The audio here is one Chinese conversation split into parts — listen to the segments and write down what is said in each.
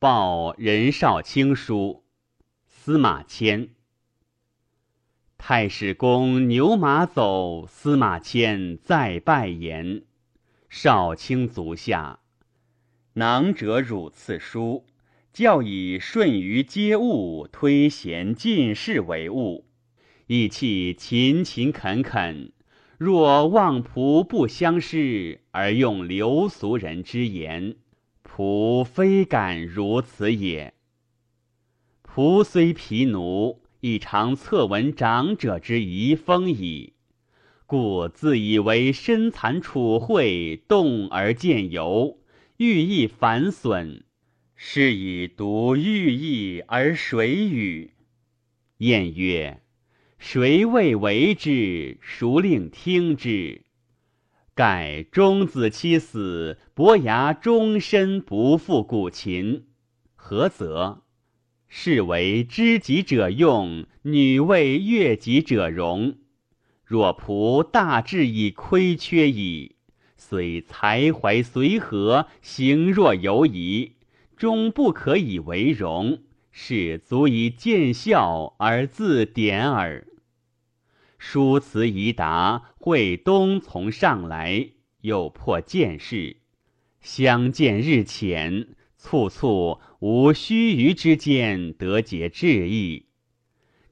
报任少卿书，司马迁。太史公牛马走，司马迁再拜言。少卿足下，囊者汝赐书，教以顺于皆物，推贤进士为务，意气勤勤恳恳。若望仆不相失，而用流俗人之言，仆非敢如此也。仆虽疲奴，亦常侧闻长者之遗风矣，故自以为身残楚惠，动而见尤，欲意反损，是以独欲意而谁与？晏曰。谁未为之？孰令听之？盖钟子期死，伯牙终身不复古琴。何则？是为知己者用，女为悦己者容。若仆大志已亏缺矣，虽才怀随和，行若犹疑，终不可以为荣。是足以见笑而自典耳。书辞已达，会东从上来，又破见事，相见日浅，促促无须臾之间得解致意。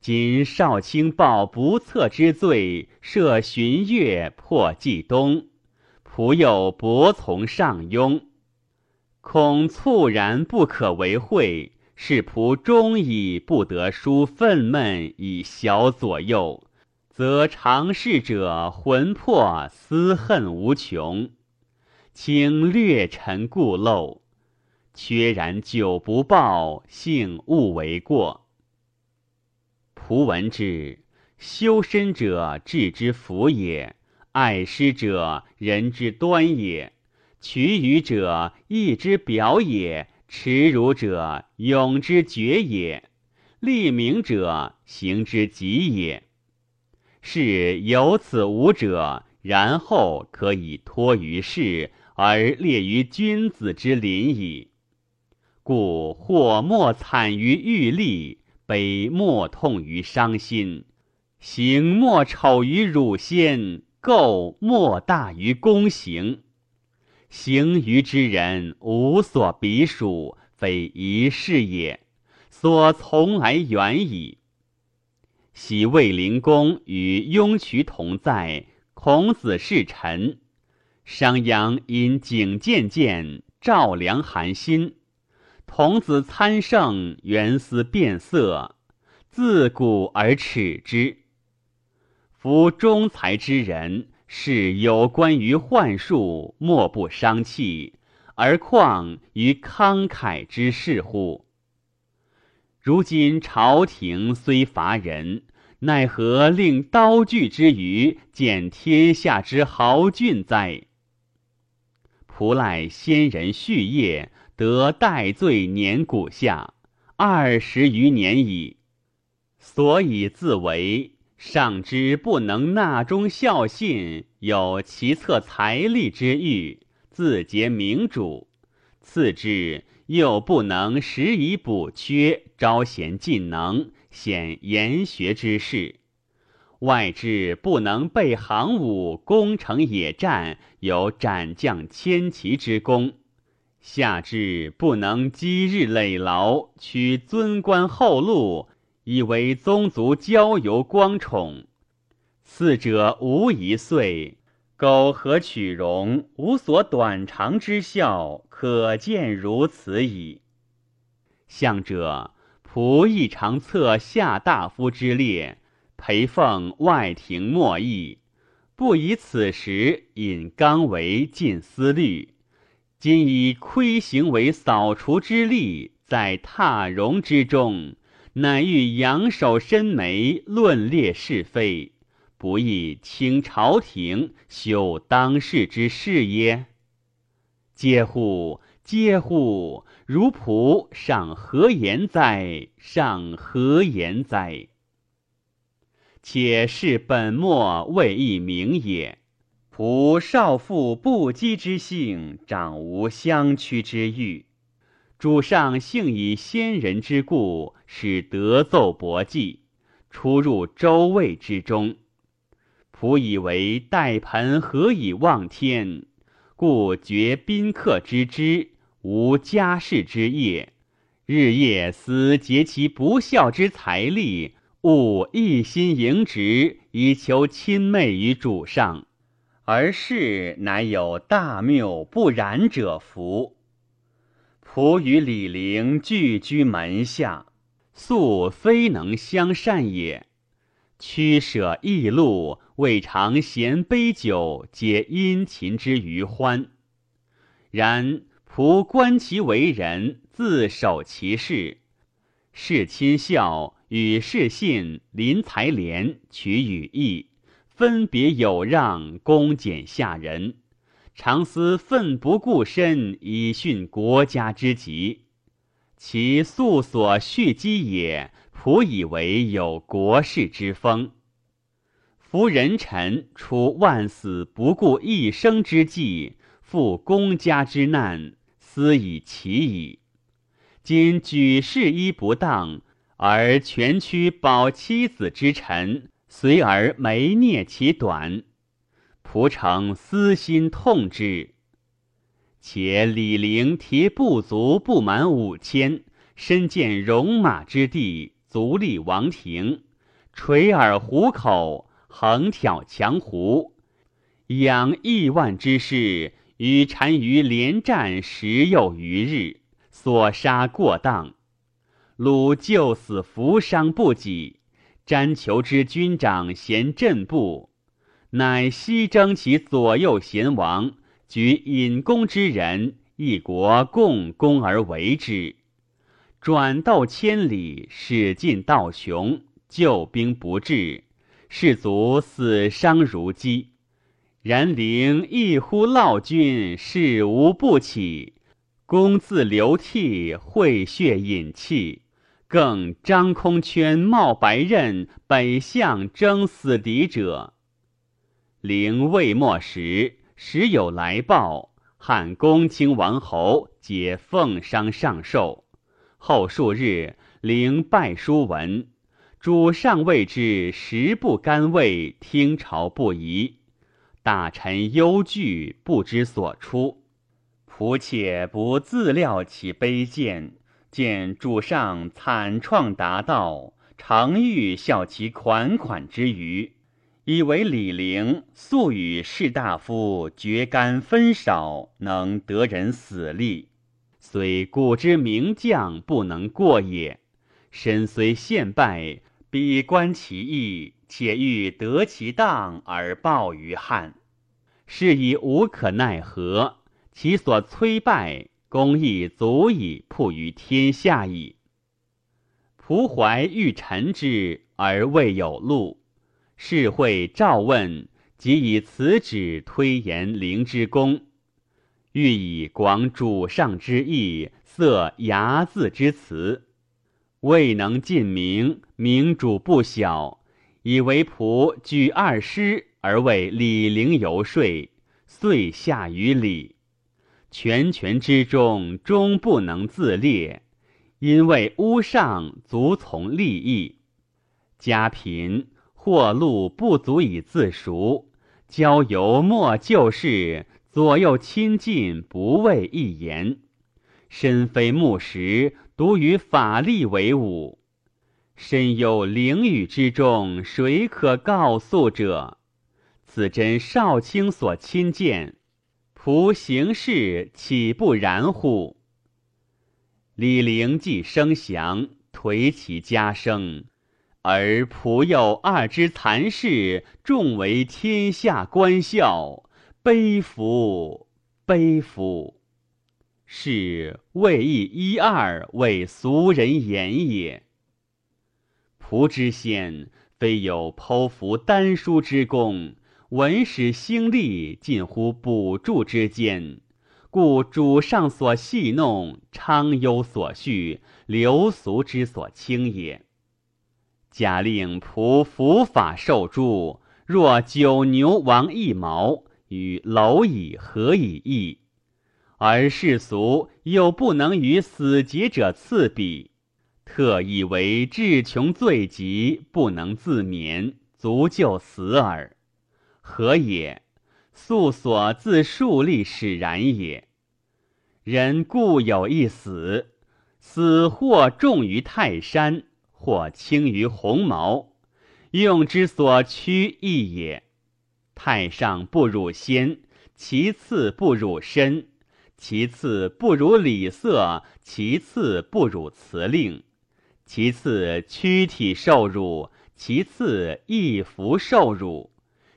今少卿报不测之罪，设巡阅破冀东，仆又薄从上庸，恐猝然不可为会。是仆终以不得书愤懑以小左右，则常事者魂魄思恨无穷，请略陈故漏，缺然久不报，幸勿为过。仆闻之，修身者治之福也，爱师者人之端也，取予者义之表也。耻辱者，勇之绝也；立名者，行之极也。是有此五者，然后可以托于世，而列于君子之林矣。故或莫惨于欲利，悲莫痛于伤心，行莫丑于辱先，构莫大于公行。行于之人无所比数，非一世也。所从来远矣。昔卫灵公与雍渠同在，孔子是臣。商鞅因景渐渐，赵良寒心。童子参圣，原思变色，自古而耻之。夫中才之人。是有关于幻术，莫不伤气，而况于慷慨之事乎？如今朝廷虽乏人，奈何令刀具之余，见天下之豪俊哉？仆赖先人续业，得戴罪年古下二十余年矣，所以自为。上之不能纳忠孝信，有其策财力之欲，自结明主；次之又不能时以补缺，招贤进能，显研学之士；外之不能备行伍，攻城野战，有斩将千骑之功；下之不能积日累劳，取尊官厚禄。以为宗族交游光宠，四者无一岁，苟何取容，无所短长之效，可见如此矣。相者仆亦常策下大夫之列，陪奉外廷莫议，不以此时引刚为尽思虑，今以窥行为扫除之力，在踏容之中。乃欲扬首伸眉，论列是非，不亦倾朝廷，修当世之事耶？嗟乎！嗟乎！如仆尚何言哉？尚何言哉？且是本末未易明也。仆少妇不羁之性，长无相屈之欲。主上幸以先人之故，使得奏博记，出入周卫之中。仆以为待盆何以望天，故绝宾客之知，无家事之业，日夜思竭其不孝之财力，务一心迎职，以求亲媚于主上。而是乃有大谬不然者福。仆与李陵俱居门下，素非能相善也。驱舍异路，未尝嫌杯酒，皆殷勤之余欢。然仆观其为人，自守其事，事亲孝，与事信，临财廉，取与义，分别有让，恭俭下人。常思奋不顾身以殉国家之急，其素所蓄积也。仆以为有国士之风。夫人臣出万死不顾一生之计，赴公家之难，斯以其矣。今举事一不当，而全屈保妻子之臣，随而没聂其短。仆诚私心痛之，且李陵提部卒不满五千，身见戎马之地，足立王庭，垂耳虎口，横挑强胡，养亿万之士，与单于连战十有余日，所杀过当。鲁救死扶伤不己，詹求之军长贤阵部。乃西征其左右贤王，举引弓之人，一国共攻而为之。转斗千里，使尽道穷，救兵不至，士卒死伤如饥。然陵一呼烙军，事无不起，公自流涕，会血饮泣，更张空圈冒白刃，北向征死敌者。陵未末时，时有来报，汉公卿王侯皆奉商上寿。后数日，灵拜书文，主上谓之食不甘味，听朝不疑。大臣忧惧，不知所出。仆妾不自料其卑贱，见主上惨创达道，常欲效其款款之余。以为李陵素与士大夫绝干分少，能得人死力，虽古之名将不能过也。身虽陷败，必观其意，且欲得其当而报于汉，是以无可奈何。其所摧败，功亦足以铺于天下矣。仆怀欲臣之，而未有路。是会召问，即以此旨推言灵之功，欲以广主上之意，塞睚眦之词，未能尽明，明主不晓，以为仆举二师而为李陵游说，遂下于礼。权权之中，终不能自列，因为屋上足从利益，家贫。或禄不足以自赎，交游莫就事，左右亲近不畏一言。身非木石，独与法力为伍。身有灵雨之中，谁可告诉者？此真少卿所亲见，仆行事岂不然乎？李陵既生降，颓其家声。而仆有二之残事，众为天下观笑，悲夫悲夫！是未易一二为俗人言也。仆之先，非有剖腹丹书之功，文史兴利近乎补助之间，故主上所戏弄，昌幽所叙，流俗之所轻也。假令仆伏法受诛，若九牛王一毛，与蝼蚁何以异？而世俗又不能与死劫者次比，特以为至穷罪极，不能自免，足就死耳。何也？素所自树立使然也。人固有一死，死或重于泰山，或轻于鸿毛，用之所趋异也。太上不辱先，其次不辱身，其次不辱礼色，其次不辱辞令，其次躯体受辱，其次衣服受辱，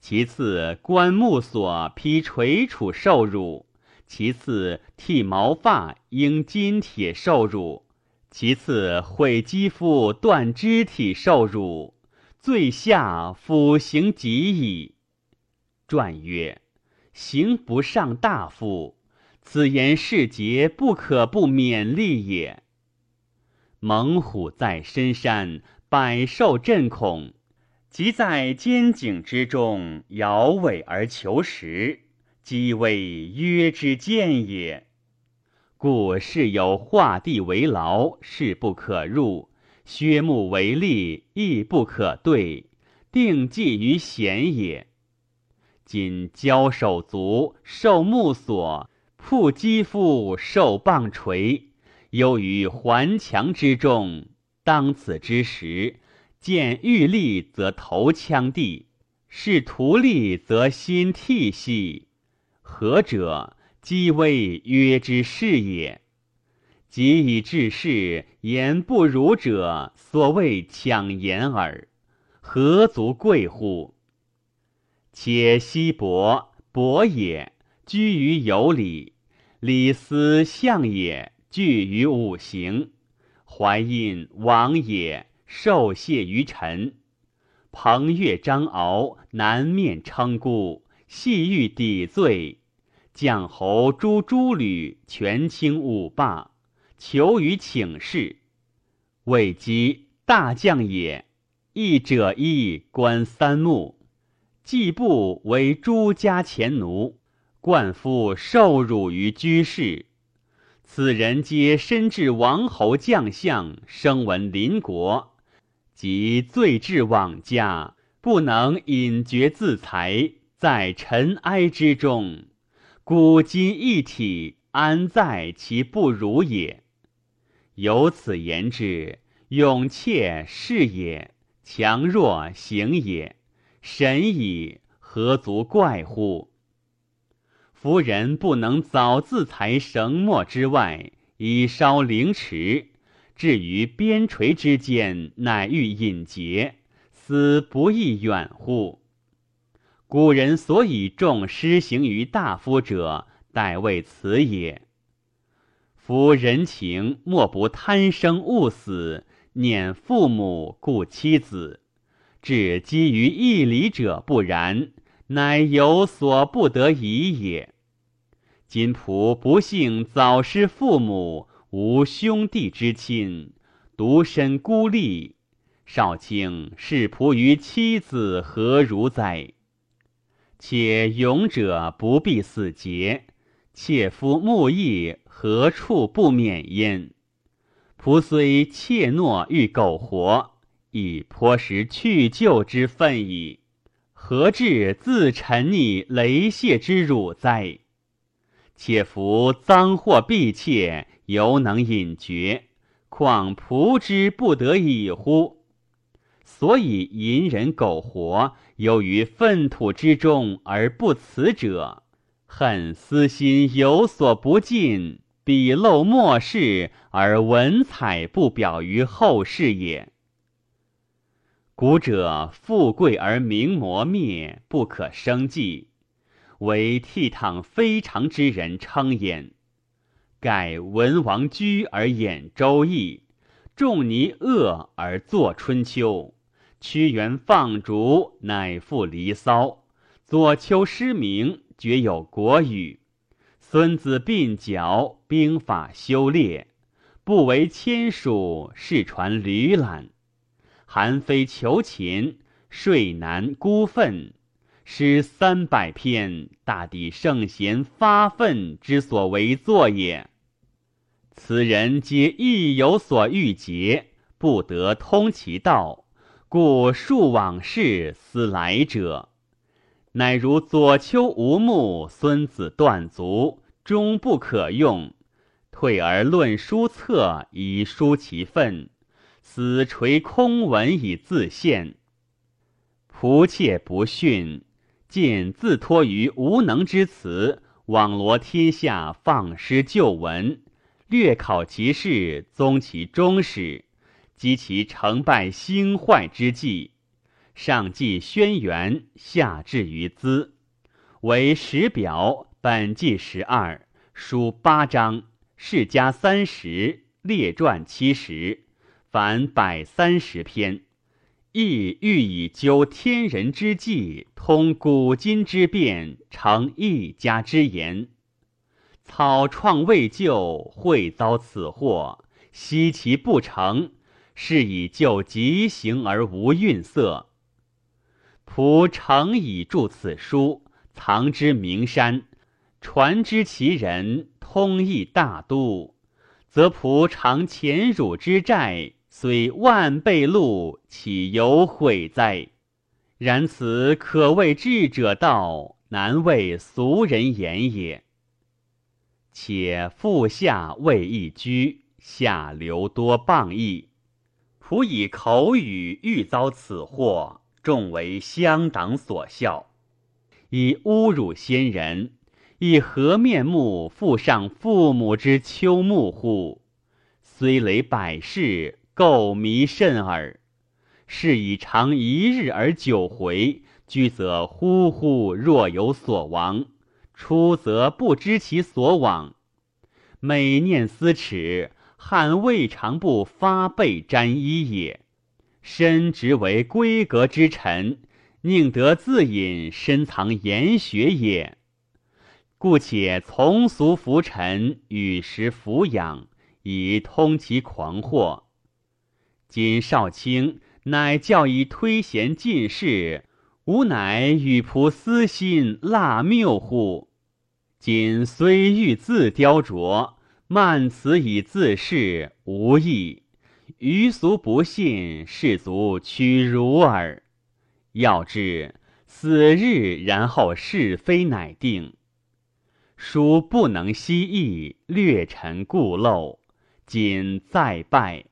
其次棺木所披垂楚受辱。其次，剃毛发应金铁受辱；其次，毁肌肤断肢体受辱。最下腐刑极矣。传曰：刑不上大夫，此言世节不可不勉励也。猛虎在深山，百兽震恐，即在坚井之中，摇尾而求食。即谓约之见也，故事有画地为牢，势不可入；削木为利，亦不可对。定计于险也。今交手足，受木锁；铺肌肤，受棒锤。忧于环墙之中，当此之时，见欲立则头枪地，是图利则心涕兮。何者？积危约之事也。及以治世，言不如者，所谓抢言耳。何足贵乎？且西伯伯也，居于有礼；礼思象也，具于五行；怀印王也，受谢于臣；彭越张敖，南面称孤，细欲抵罪。将侯诛诸吕，权倾五霸，求于请示。未及大将也，义者义观三目。季布为诸家前奴，冠夫受辱于居士。此人皆身至王侯将相，声闻邻国，及罪至往家，不能隐绝自裁，在尘埃之中。古今一体，安在其不如也？由此言之，勇怯是也，强弱行也，神矣，何足怪乎？夫人不能早自裁绳墨之外，以烧凌迟，至于边陲之间，乃欲隐节，斯不亦远乎？古人所以重施行于大夫者，待为此也。夫人情莫不贪生恶死，念父母顾妻子，至基于义理者不然，乃有所不得已也。今仆不幸早失父母，无兄弟之亲，独身孤立，少卿视仆于妻子何如哉？且勇者不必死节，妾夫慕义何处不免焉？仆虽怯懦欲苟活，亦颇识去旧之分矣。何至自沉溺雷泄之辱哉？且夫赃货婢妾，犹能隐绝，况仆之不得已乎？所以隐忍苟活。由于粪土之中而不辞者，恨私心有所不尽，笔漏末世而文采不表于后世也。古者富贵而名磨灭，不可生计，为倜傥非常之人称焉。盖文王居而演周易，仲尼恶而作春秋。屈原放逐，乃赋《离骚》；左丘失明，绝有《国语》；孙子鬓角，兵法修炼；不为签署，世传吕览；韩非求秦，睡难孤愤；诗三百篇，大抵圣贤发愤之所为作也。此人皆亦有所欲结，不得通其道，故述往事，思来者。乃如左丘无目，孙子断足，终不可用。退而论书策，以书其愤；死垂空文，以自献。仆妾不逊。尽自托于无能之词，网罗天下，放失旧闻，略考其事，宗其终始，积其成败兴坏之际。上记轩辕，下至于兹，为十表，本纪十二，书八章，世家三十，列传七十，凡百三十篇。亦欲以究天人之际，通古今之变，成一家之言。草创未就，会遭此祸，惜其不成，是以就急行而无愠色。仆诚以著此书，藏之名山，传之其人，通义大都，则仆偿前汝之债。虽万倍禄，岂有悔哉？然此可谓智者道，难为俗人言也。且腹下未易居，下流多谤议。仆以口语欲遭此祸，众为乡党所笑。以侮辱先人，以何面目复上父母之丘木乎？虽累百世。垢迷甚耳，是以长一日而久回，居则忽忽若有所亡，出则不知其所往。每念思耻，汉未尝不发背沾衣也。身职为闺阁之臣，宁得自隐深藏研学也？故且从俗浮沉，与时俯仰，以通其狂惑。今少卿乃教以推贤进士，吾乃与仆私心腊谬乎？今虽欲自雕琢，慢辞以自恃，无益。余俗不信，士卒屈辱耳。要知死日，然后是非乃定。殊不能悉议，略陈故陋，今再拜。